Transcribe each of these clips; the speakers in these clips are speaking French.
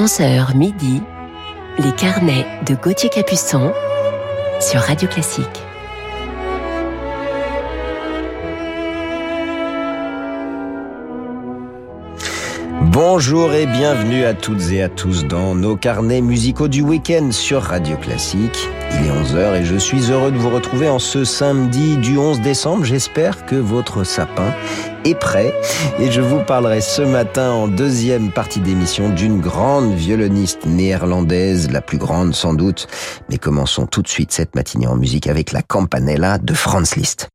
11h midi, les carnets de Gauthier Capuçon sur Radio Classique. Bonjour et bienvenue à toutes et à tous dans nos carnets musicaux du week-end sur Radio Classique. Il est 11h et je suis heureux de vous retrouver en ce samedi du 11 décembre. J'espère que votre sapin est prêt et je vous parlerai ce matin en deuxième partie d'émission d'une grande violoniste néerlandaise, la plus grande sans doute. Mais commençons tout de suite cette matinée en musique avec la Campanella de Franz Liszt.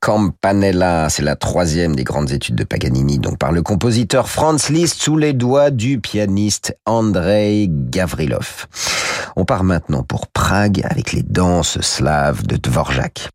Campanella, c'est la troisième des grandes études de Paganini, donc par le compositeur Franz Liszt sous les doigts du pianiste Andrei Gavrilov. On part maintenant pour Prague avec les danses slaves de Dvorak.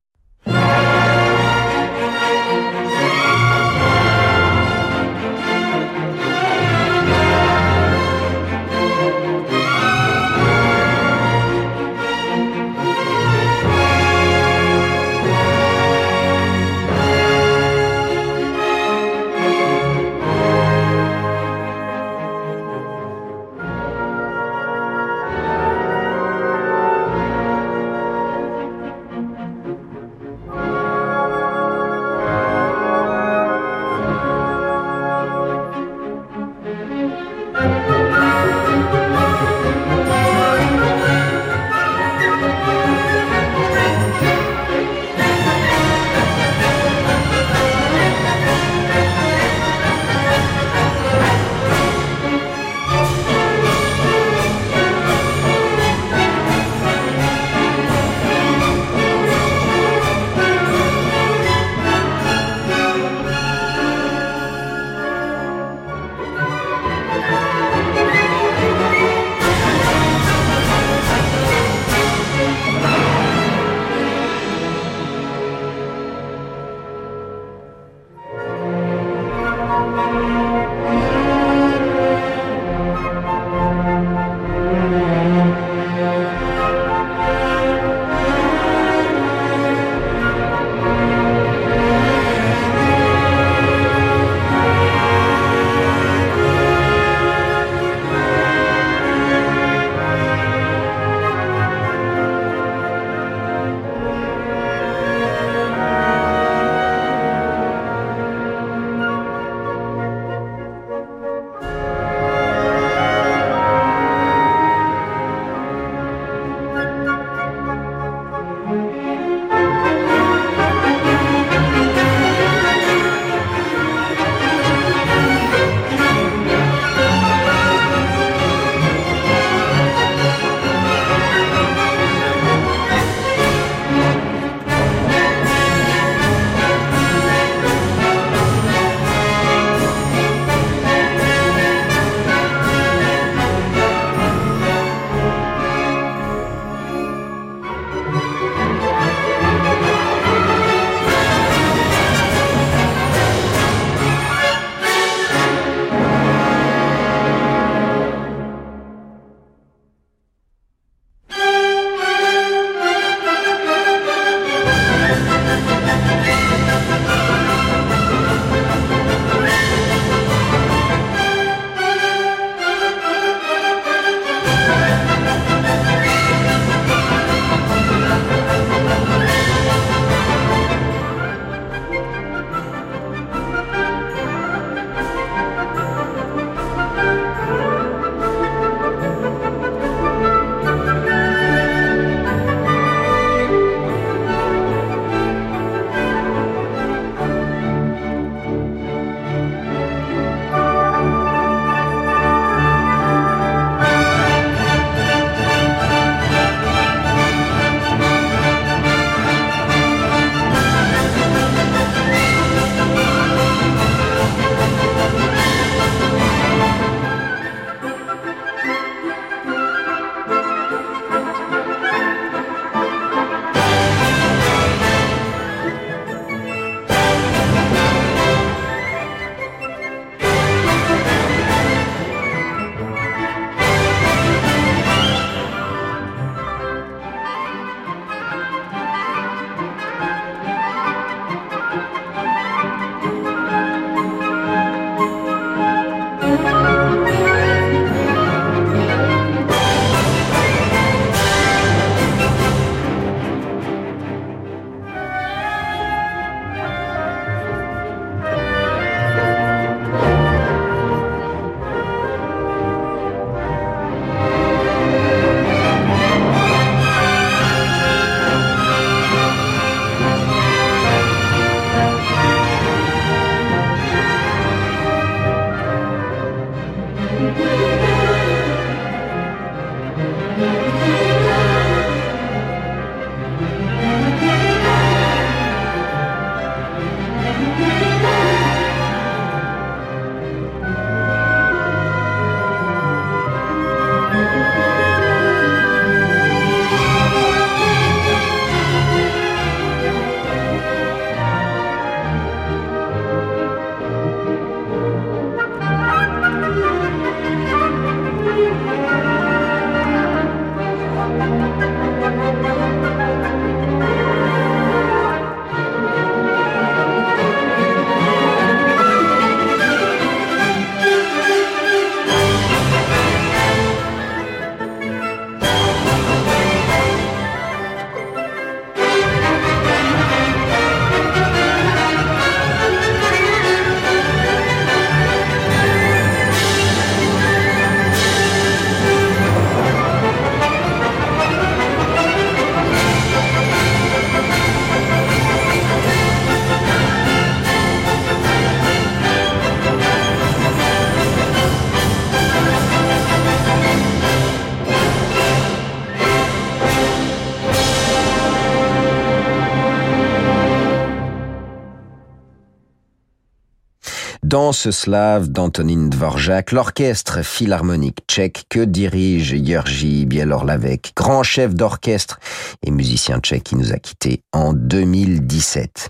Danse slave d'Antonin Dvorak, l'orchestre philharmonique tchèque que dirige Jerzy Bielorlavec, grand chef d'orchestre et musicien tchèque qui nous a quittés en 2017.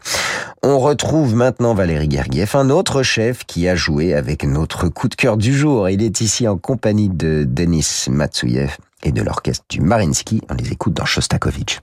On retrouve maintenant Valérie Gergiev, un autre chef qui a joué avec notre coup de cœur du jour. Il est ici en compagnie de Denis Matsouyev et de l'orchestre du Marinsky. On les écoute dans Shostakovich.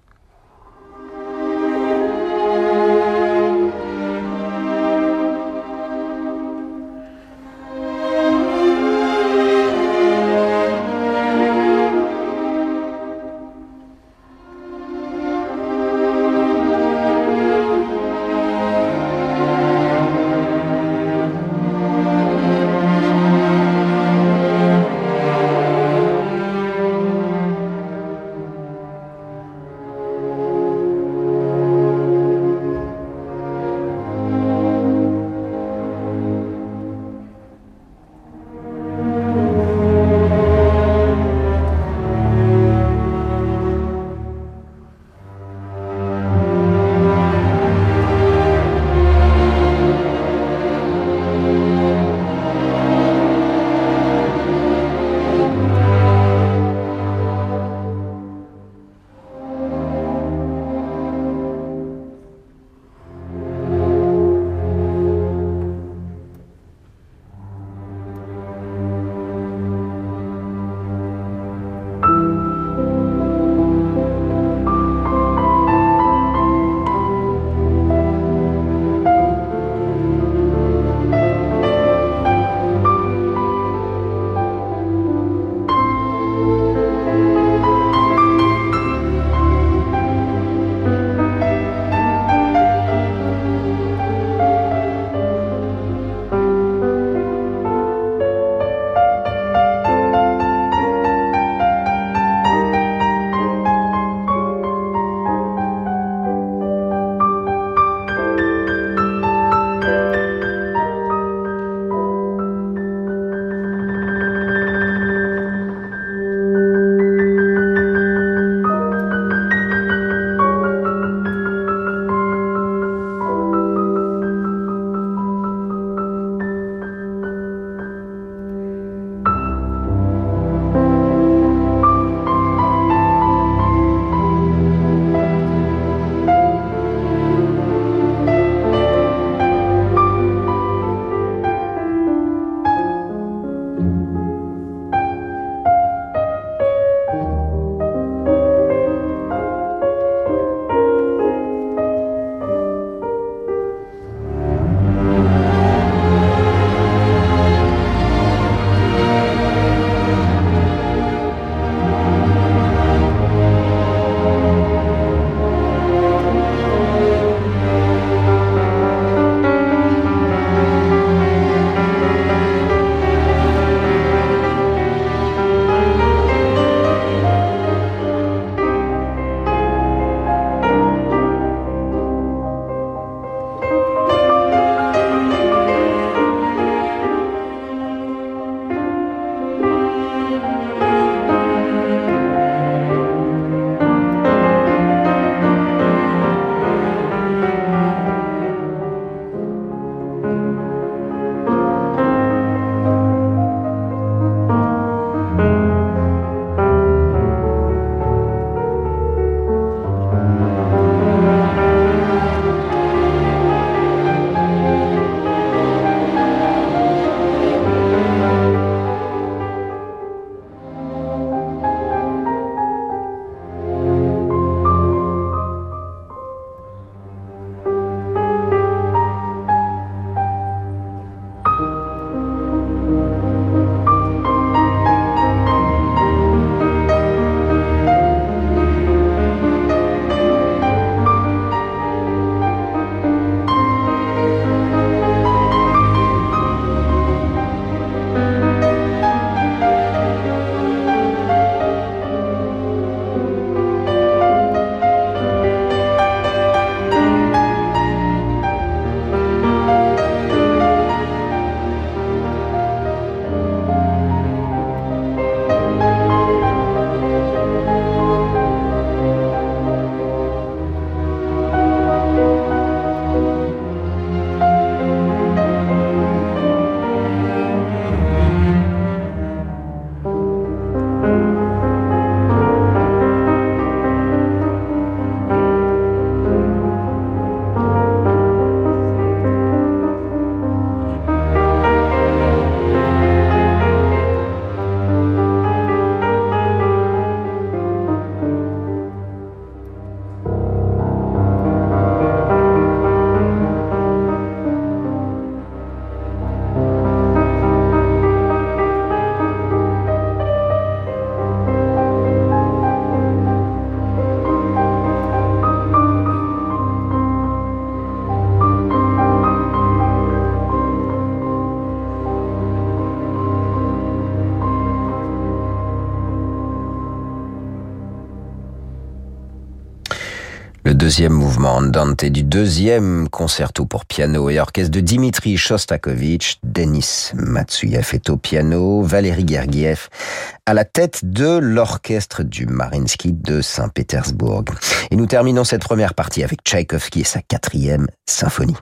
Deuxième mouvement Andante du deuxième concerto pour piano et orchestre de Dimitri Shostakovich, Denis au piano, Valérie Gergiev à la tête de l'orchestre du Marinsky de Saint-Pétersbourg. Et nous terminons cette première partie avec Tchaïkovski et sa quatrième symphonie.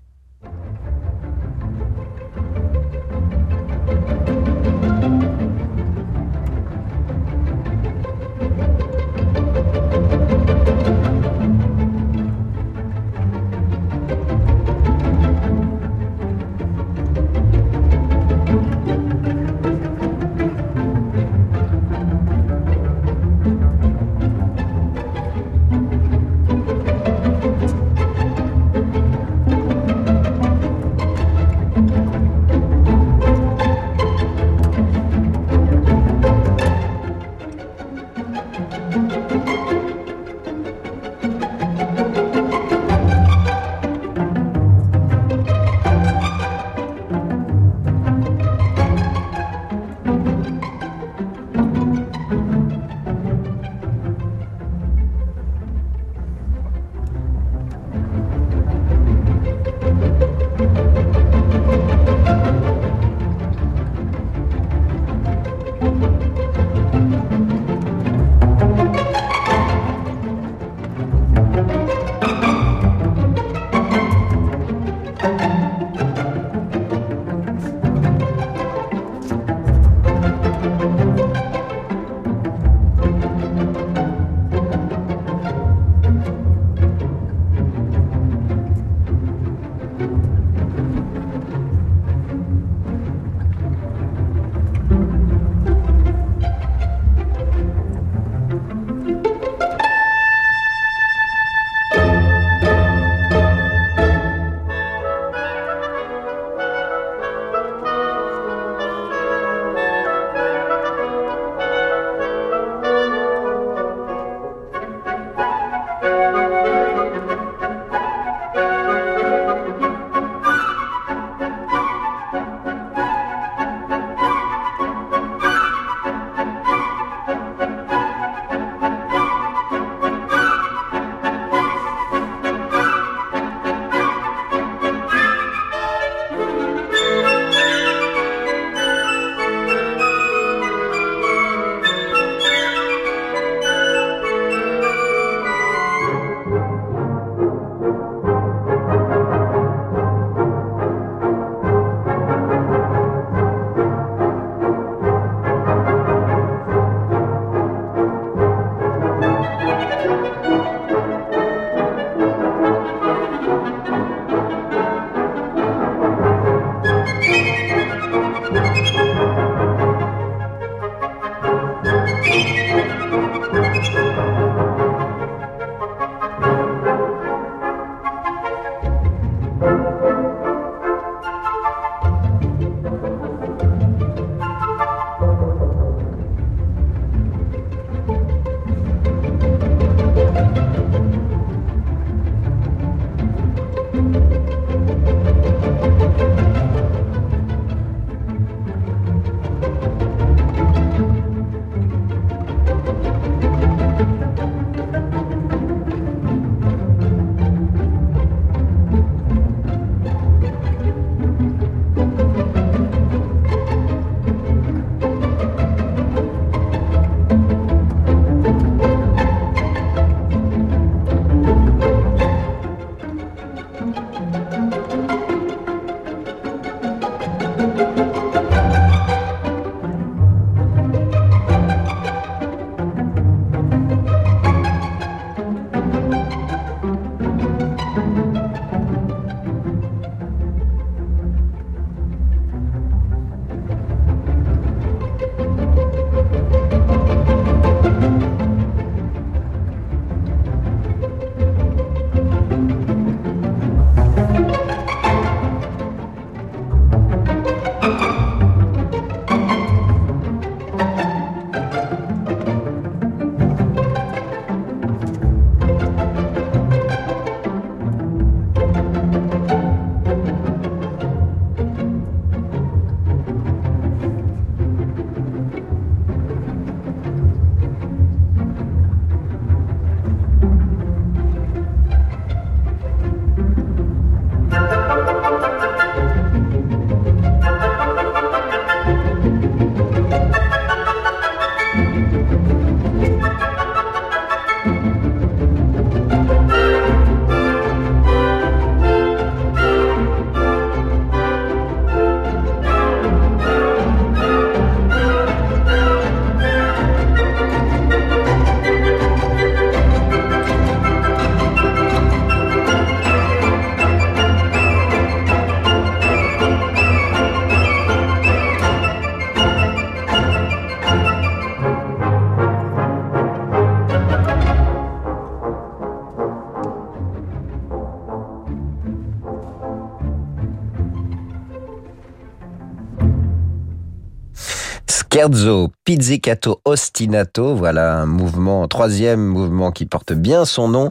Pizzicato Ostinato, voilà un mouvement, troisième mouvement qui porte bien son nom,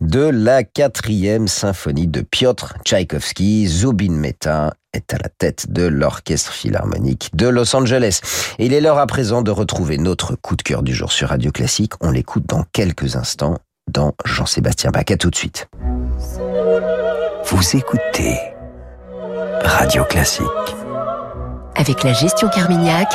de la quatrième symphonie de Piotr Tchaïkovski. Zubin Mehta est à la tête de l'Orchestre Philharmonique de Los Angeles. Il est l'heure à présent de retrouver notre coup de cœur du jour sur Radio Classique. On l'écoute dans quelques instants dans Jean-Sébastien Bach. À tout de suite. Vous écoutez Radio Classique. Avec la gestion Carmignac,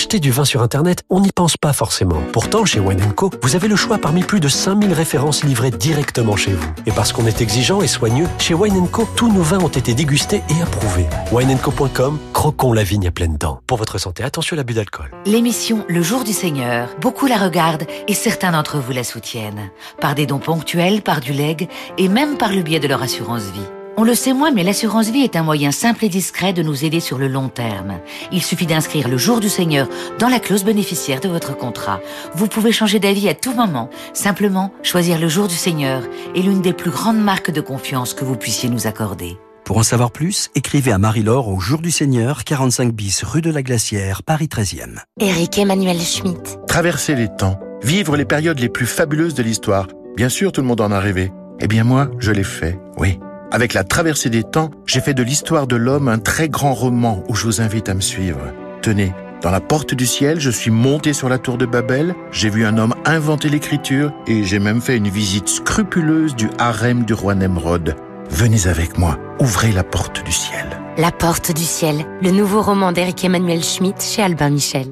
Acheter du vin sur Internet, on n'y pense pas forcément. Pourtant, chez Wine Co, vous avez le choix parmi plus de 5000 références livrées directement chez vous. Et parce qu'on est exigeant et soigneux, chez Wine Co, tous nos vins ont été dégustés et approuvés. wineco.com, croquons la vigne à pleines dents. Pour votre santé, attention à l'abus d'alcool. L'émission Le Jour du Seigneur, beaucoup la regardent et certains d'entre vous la soutiennent. Par des dons ponctuels, par du leg et même par le biais de leur assurance vie. On le sait moins, mais l'assurance vie est un moyen simple et discret de nous aider sur le long terme. Il suffit d'inscrire le jour du Seigneur dans la clause bénéficiaire de votre contrat. Vous pouvez changer d'avis à tout moment. Simplement, choisir le jour du Seigneur est l'une des plus grandes marques de confiance que vous puissiez nous accorder. Pour en savoir plus, écrivez à Marie-Laure au Jour du Seigneur, 45 bis rue de la Glacière, Paris 13e. Éric Emmanuel Schmitt. Traverser les temps, vivre les périodes les plus fabuleuses de l'histoire. Bien sûr, tout le monde en a rêvé. Eh bien moi, je l'ai fait, oui. Avec la traversée des temps, j'ai fait de l'histoire de l'homme un très grand roman où je vous invite à me suivre. Tenez, dans la porte du ciel, je suis monté sur la tour de Babel, j'ai vu un homme inventer l'écriture et j'ai même fait une visite scrupuleuse du harem du roi Nemrod. Venez avec moi, ouvrez la porte du ciel. La porte du ciel, le nouveau roman d'Éric Emmanuel Schmitt chez Albin Michel.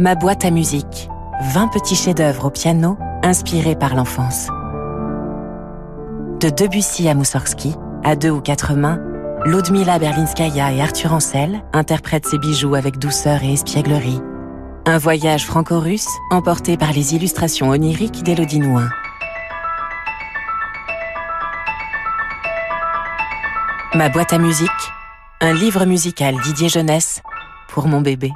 Ma boîte à musique. 20 petits chefs-d'œuvre au piano inspirés par l'enfance. De Debussy à Moussorgsky, à deux ou quatre mains, Ludmila Berlinskaya et Arthur Ancel interprètent ces bijoux avec douceur et espièglerie. Un voyage franco-russe emporté par les illustrations oniriques d'Élodie. Ma boîte à musique, un livre musical Didier Jeunesse pour mon bébé.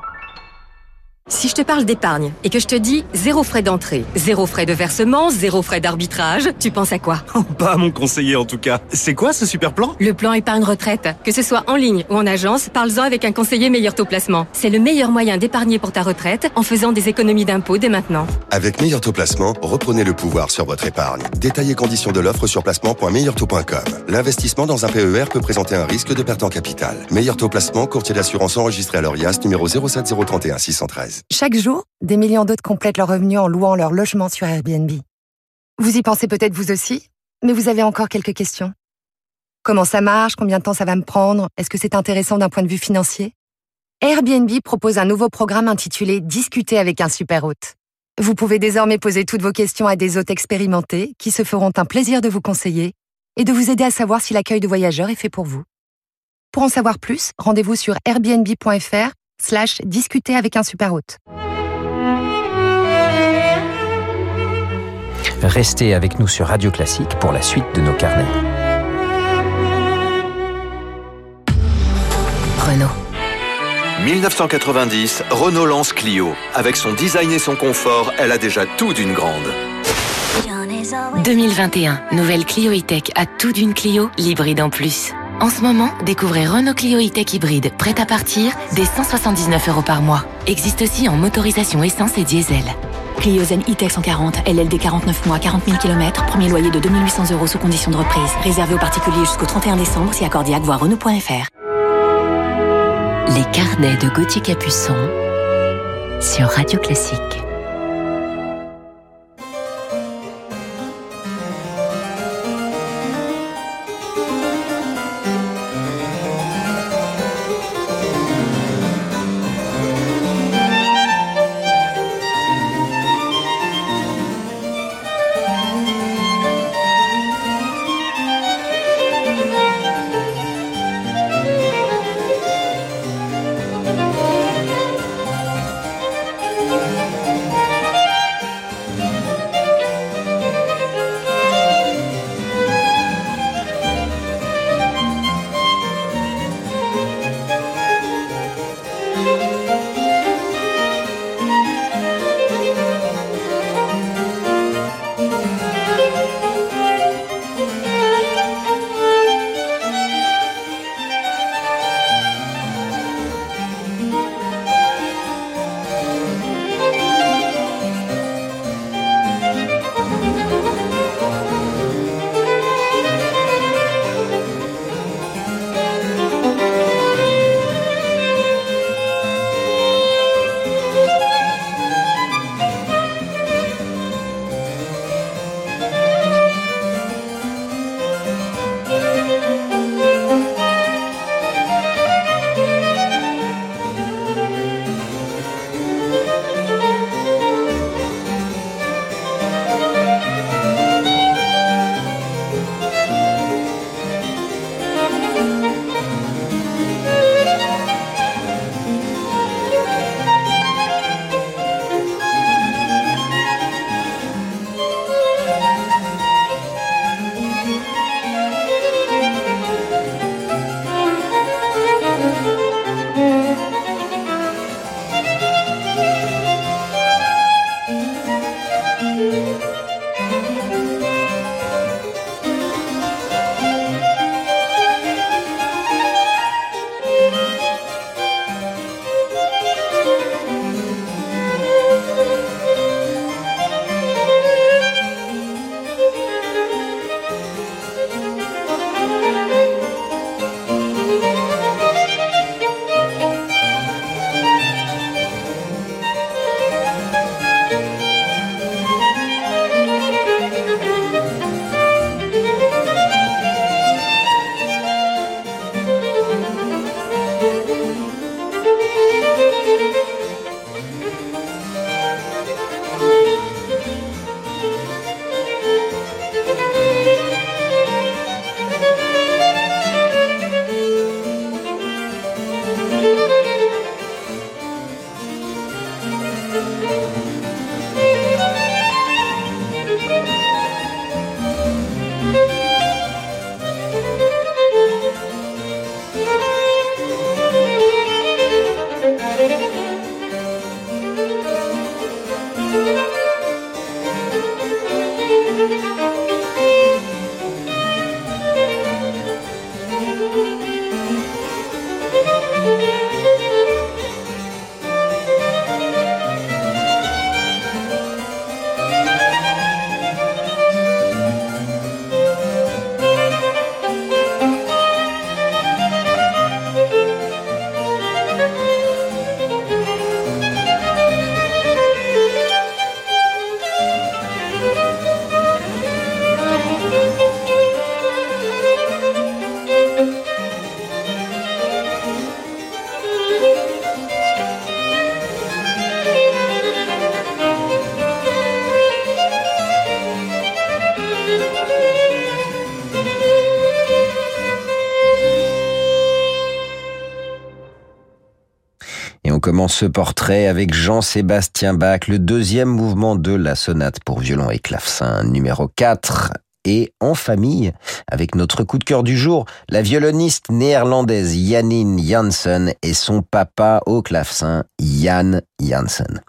Si je te parle d'épargne et que je te dis zéro frais d'entrée, zéro frais de versement, zéro frais d'arbitrage, tu penses à quoi? Pas à mon conseiller en tout cas. C'est quoi ce super plan? Le plan épargne retraite. Que ce soit en ligne ou en agence, parle-en avec un conseiller meilleur taux placement. C'est le meilleur moyen d'épargner pour ta retraite en faisant des économies d'impôts dès maintenant. Avec meilleur taux placement, reprenez le pouvoir sur votre épargne. Détaillez conditions de l'offre sur placement.meilleurtaux.com. L'investissement dans un PER peut présenter un risque de perte en capital. Meilleur taux placement, courtier d'assurance enregistré à l'ORIAS numéro 07031 613. Chaque jour, des millions d'autres complètent leur revenu en louant leur logement sur Airbnb. Vous y pensez peut-être vous aussi, mais vous avez encore quelques questions. Comment ça marche? Combien de temps ça va me prendre? Est-ce que c'est intéressant d'un point de vue financier? Airbnb propose un nouveau programme intitulé Discuter avec un super hôte. Vous pouvez désormais poser toutes vos questions à des hôtes expérimentés qui se feront un plaisir de vous conseiller et de vous aider à savoir si l'accueil de voyageurs est fait pour vous. Pour en savoir plus, rendez-vous sur airbnb.fr slash discuter avec un super hôte. Restez avec nous sur Radio Classique pour la suite de nos carnets. Renault. 1990, Renault lance Clio. Avec son design et son confort, elle a déjà tout d'une grande. 2021, nouvelle Clio E-Tech à tout d'une Clio, l'hybride en plus. En ce moment, découvrez Renault Clio E-Tech hybride, prête à partir, dès 179 euros par mois. Existe aussi en motorisation essence et diesel. Clio Zen E-Tech 140, LLD 49 mois, 40 000 km, premier loyer de 2800 euros sous condition de reprise. Réservé aux particuliers jusqu'au 31 décembre, si accordiaque, voire Renault.fr. Les carnets de Gauthier Capuçon sur Radio Classique. Ce portrait avec Jean-Sébastien Bach, le deuxième mouvement de la sonate pour violon et clavecin numéro 4 et en famille avec notre coup de cœur du jour, la violoniste néerlandaise Janine Janssen et son papa au clavecin Jan Janssen.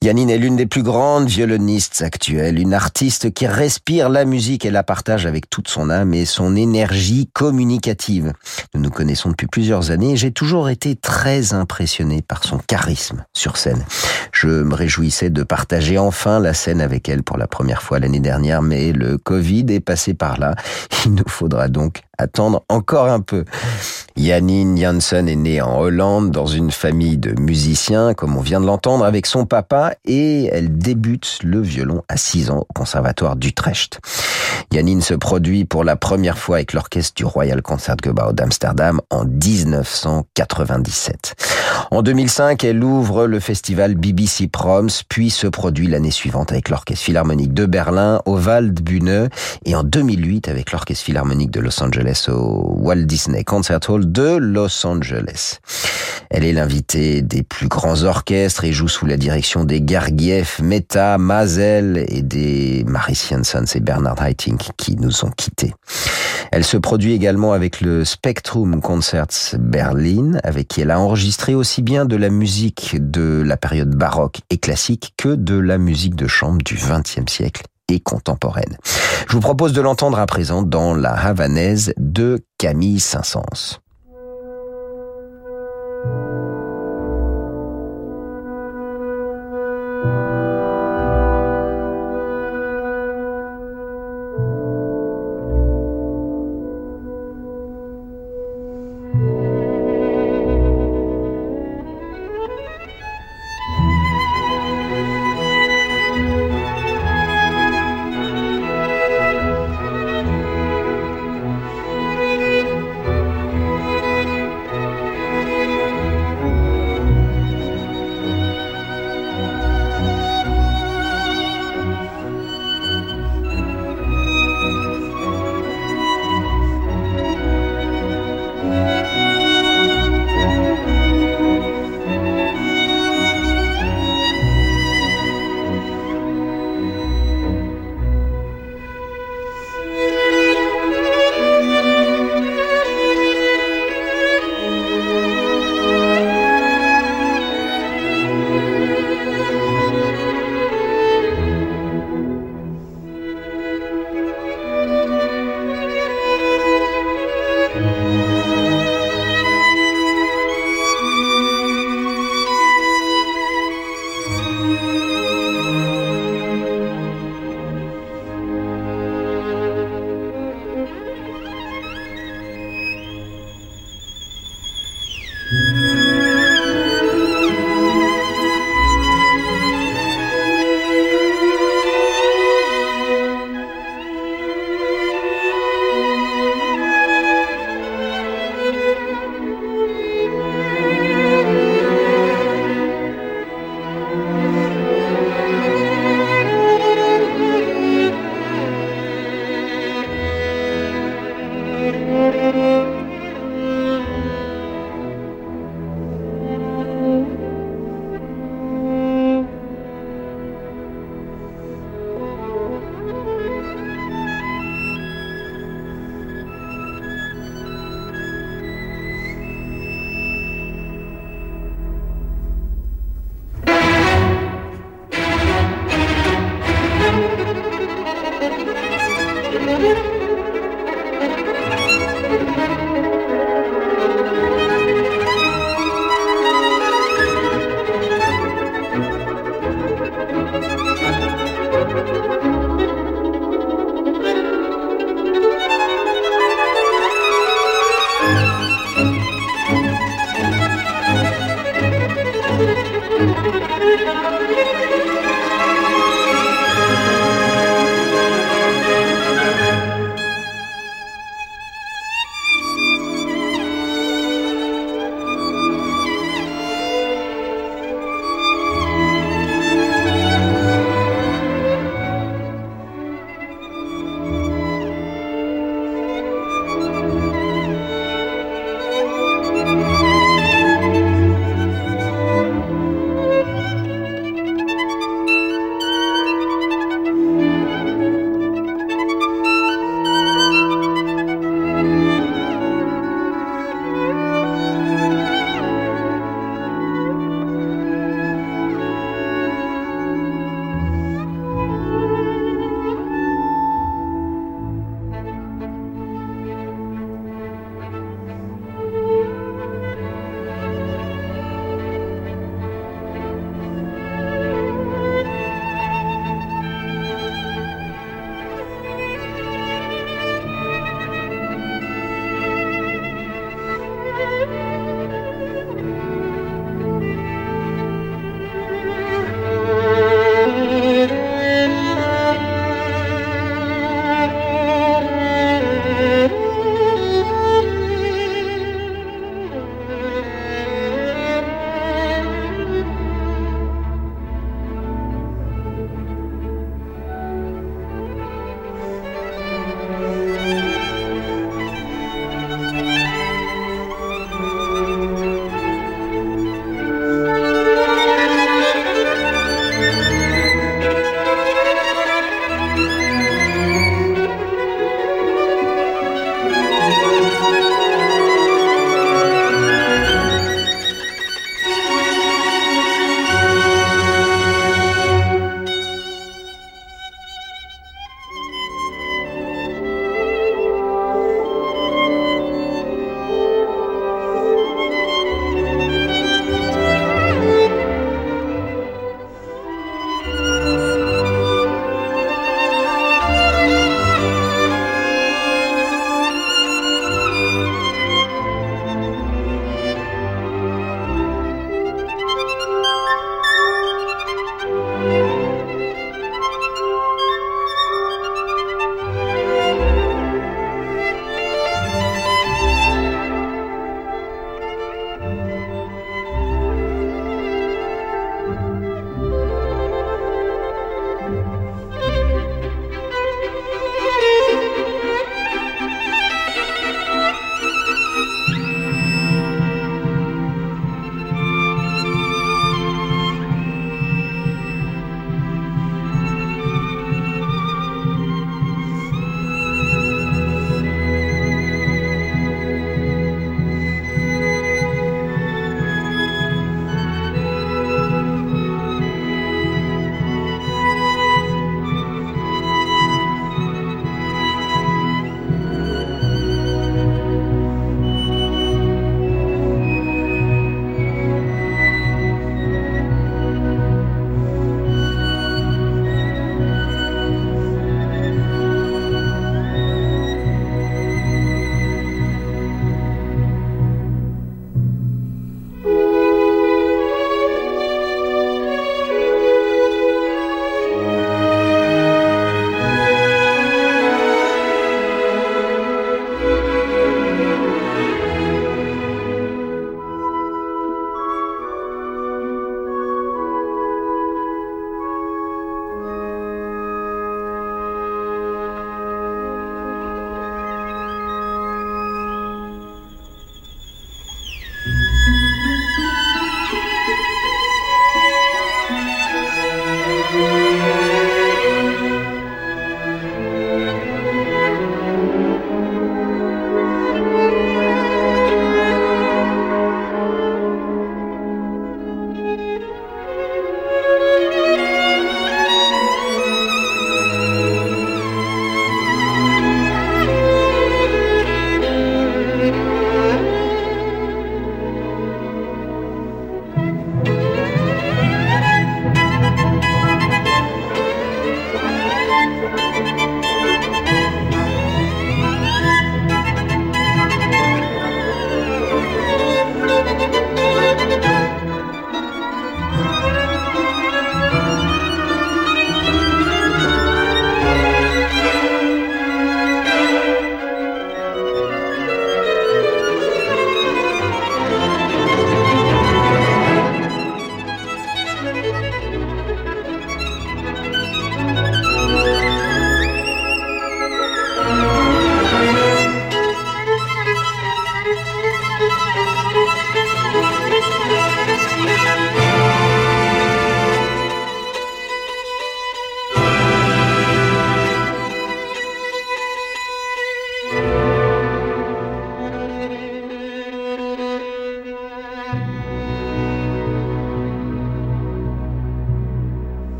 Yannine est l'une des plus grandes violonistes actuelles, une artiste qui respire la musique et la partage avec toute son âme et son énergie communicative. Nous nous connaissons depuis plusieurs années et j'ai toujours été très impressionné par son charisme sur scène. Je me réjouissais de partager enfin la scène avec elle pour la première fois l'année dernière, mais le Covid est passé par là. Il nous faudra donc attendre encore un peu. Janine Janssen est née en Hollande dans une famille de musiciens, comme on vient de l'entendre, avec son papa et elle débute le violon à 6 ans au conservatoire d'Utrecht. Janine se produit pour la première fois avec l'orchestre du Royal Concertgebouw d'Amsterdam en 1997. En 2005, elle ouvre le festival BBC Proms, puis se produit l'année suivante avec l'orchestre philharmonique de Berlin au Waldbühne et en 2008 avec l'orchestre philharmonique de Los Angeles au Walt Disney Concert Hall de Los Angeles. Elle est l'invitée des plus grands orchestres et joue sous la direction des Gergiev, Meta, Mazel et des Maris Jansons et Bernard Haitink qui nous ont quittés. Elle se produit également avec le Spectrum Concerts Berlin, avec qui elle a enregistré aussi bien de la musique de la période baroque et classique que de la musique de chambre du XXe siècle et contemporaine. Je vous propose de l'entendre à présent dans La Havanaise de Camille Saint-Saëns.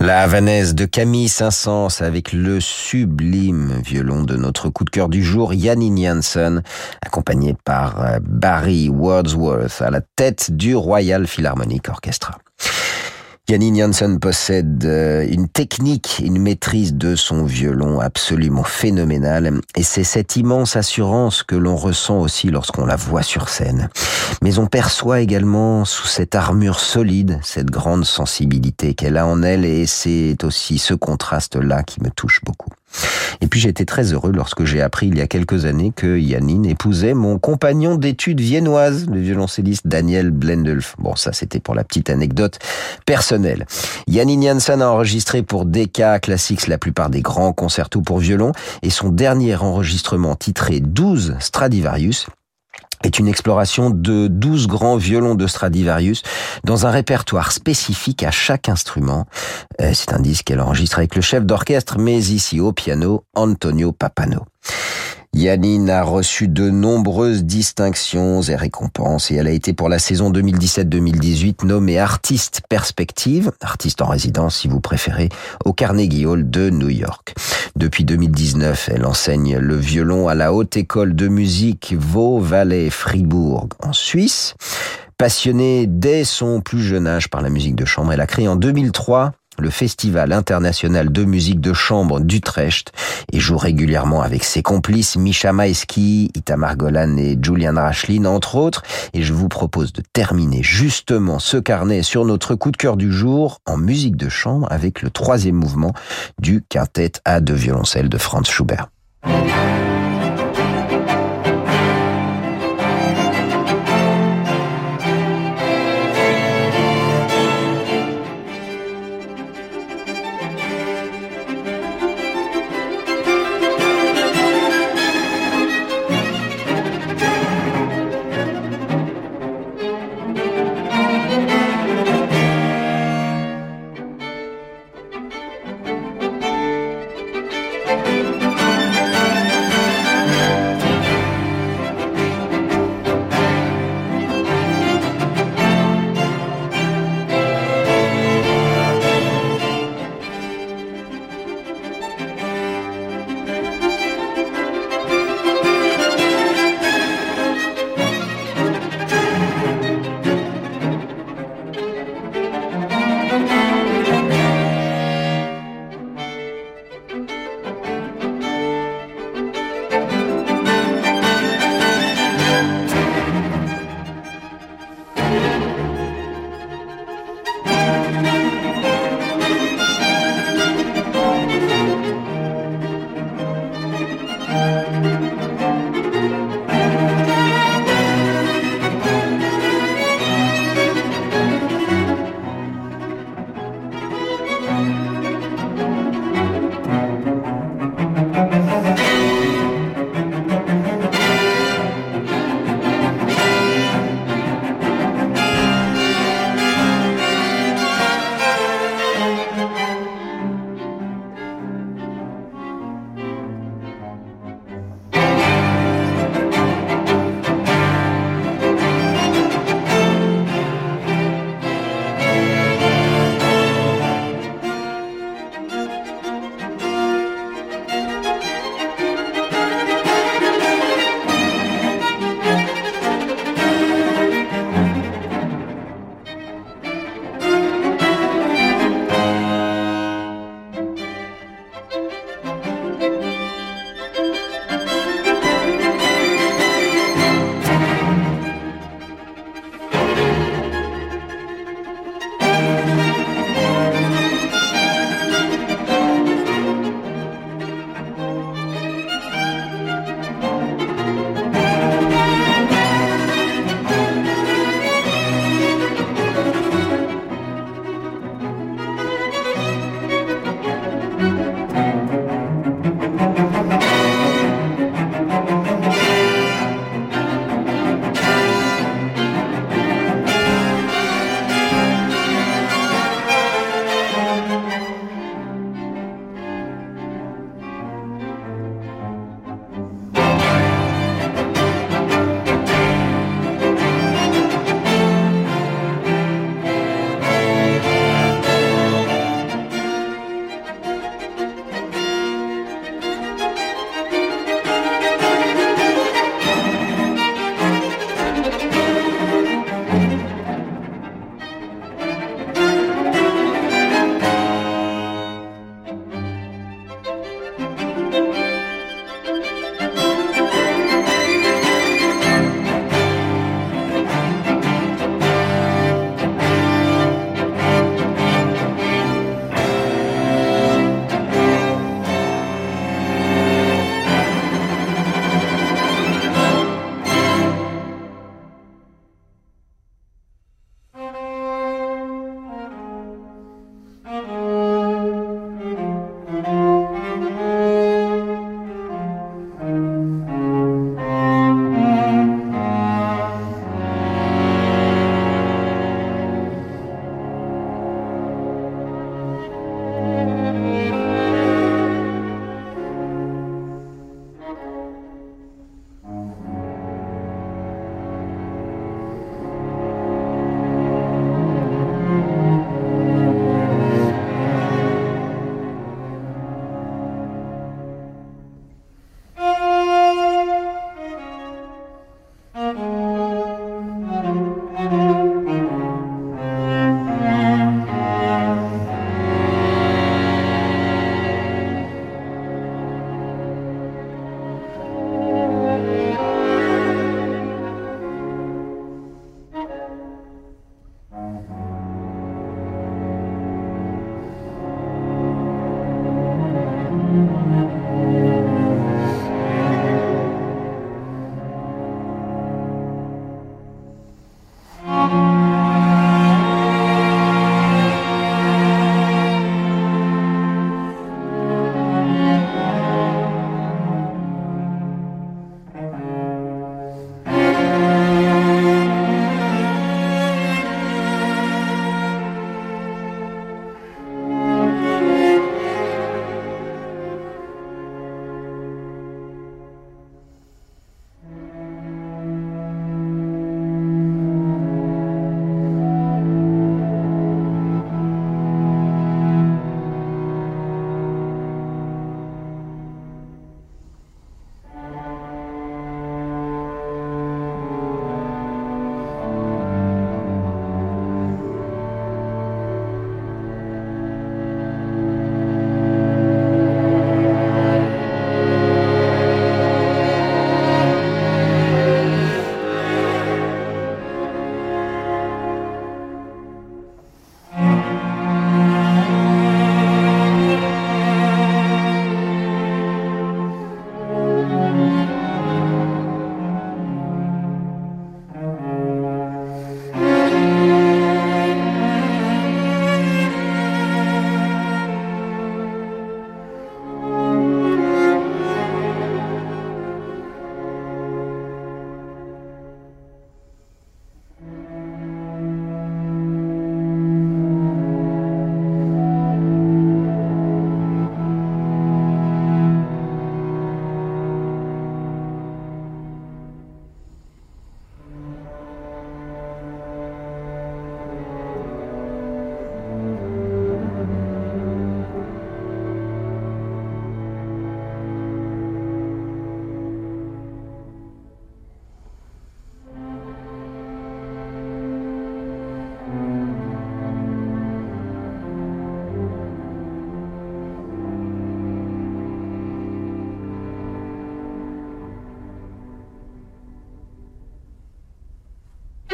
La Havanaise de Camille Saint-Saëns avec le sublime violon de notre coup de cœur du jour, Janine Janssen, accompagné par euh, Barry Wordsworth à la tête du Royal Philharmonic Orchestra. Janine Janssen possède euh, une technique, une maîtrise de son violon absolument phénoménale et c'est cette immense assurance que l'on ressent aussi lorsqu'on la voit sur scène. Mais on perçoit également sous cette armure solide cette grande sensibilité qu'elle a en elle et c'est aussi ce contraste-là qui me touche beaucoup. Et puis j'ai été très heureux lorsque j'ai appris il y a quelques années que Yannine épousait mon compagnon d'études viennoise, le violoncelliste Daniel Blendelf. Bon, ça c'était pour la petite anecdote personnelle. Yannine Janssen a enregistré pour DK Classics la plupart des grands concertos pour violon et son dernier enregistrement titré 12 Stradivarius est une exploration de 12 grands violons de Stradivarius dans un répertoire spécifique à chaque instrument. Euh, c'est un disque qu'elle enregistre avec le chef d'orchestre, mais ici au piano, Antonio Papano. Yannine a reçu de nombreuses distinctions et récompenses et elle a été pour la saison 2017-2018 nommée artiste perspective, artiste en résidence si vous préférez, au Carnegie Hall de New York. Depuis 2019, elle enseigne le violon à la Haute École de musique Vaux-Valais-Fribourg en Suisse. Passionnée dès son plus jeune âge par la musique de chambre, elle a créé en 2003 le Festival international de musique de chambre d'Utrecht et joue régulièrement avec ses complices Misha Maesky, Itamar Golan et Julian Rachlin entre autres. Et je vous propose de terminer justement ce carnet sur notre coup de cœur du jour en musique de chambre avec le troisième mouvement du quintet à deux violoncelles de Franz Schubert.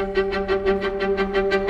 フフフフ。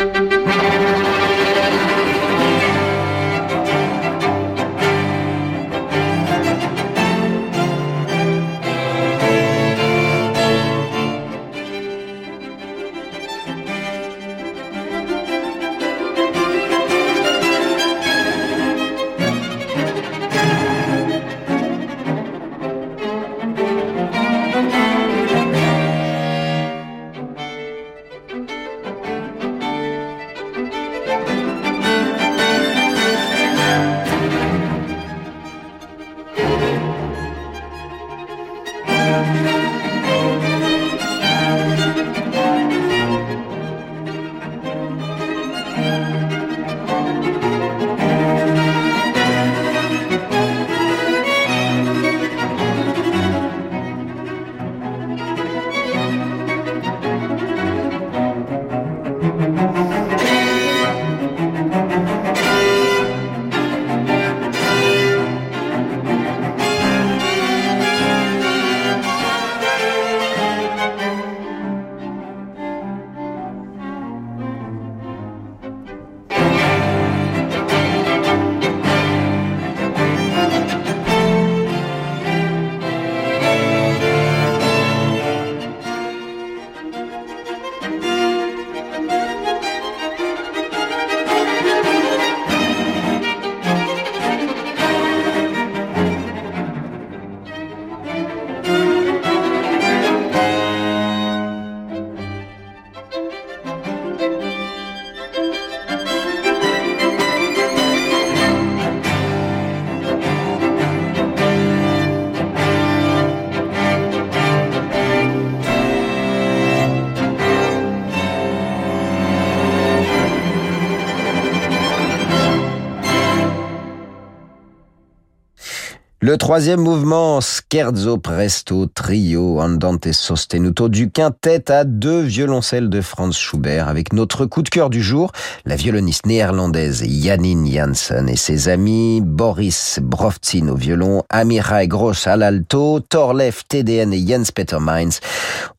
Le troisième mouvement, Scherzo Presto Trio Andante Sostenuto du quintet à deux violoncelles de Franz Schubert avec notre coup de cœur du jour, la violoniste néerlandaise Janine Janssen et ses amis Boris Brovtsin au violon, Amirai Gross à l'alto, Torlef TDN et Jens Peter Mainz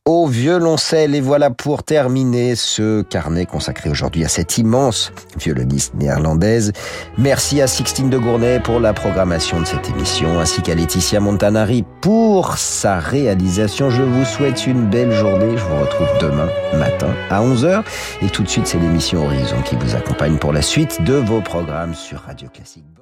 au violoncelle. Et voilà pour terminer ce carnet consacré aujourd'hui à cette immense violoniste néerlandaise. Merci à Sixtine de Gournay pour la programmation de cette émission, ainsi qu'à Laetitia Montanari pour sa réalisation. Je vous souhaite une belle journée. Je vous retrouve demain matin à 11h. Et tout de suite, c'est l'émission Horizon qui vous accompagne pour la suite de vos programmes sur Radio Classique.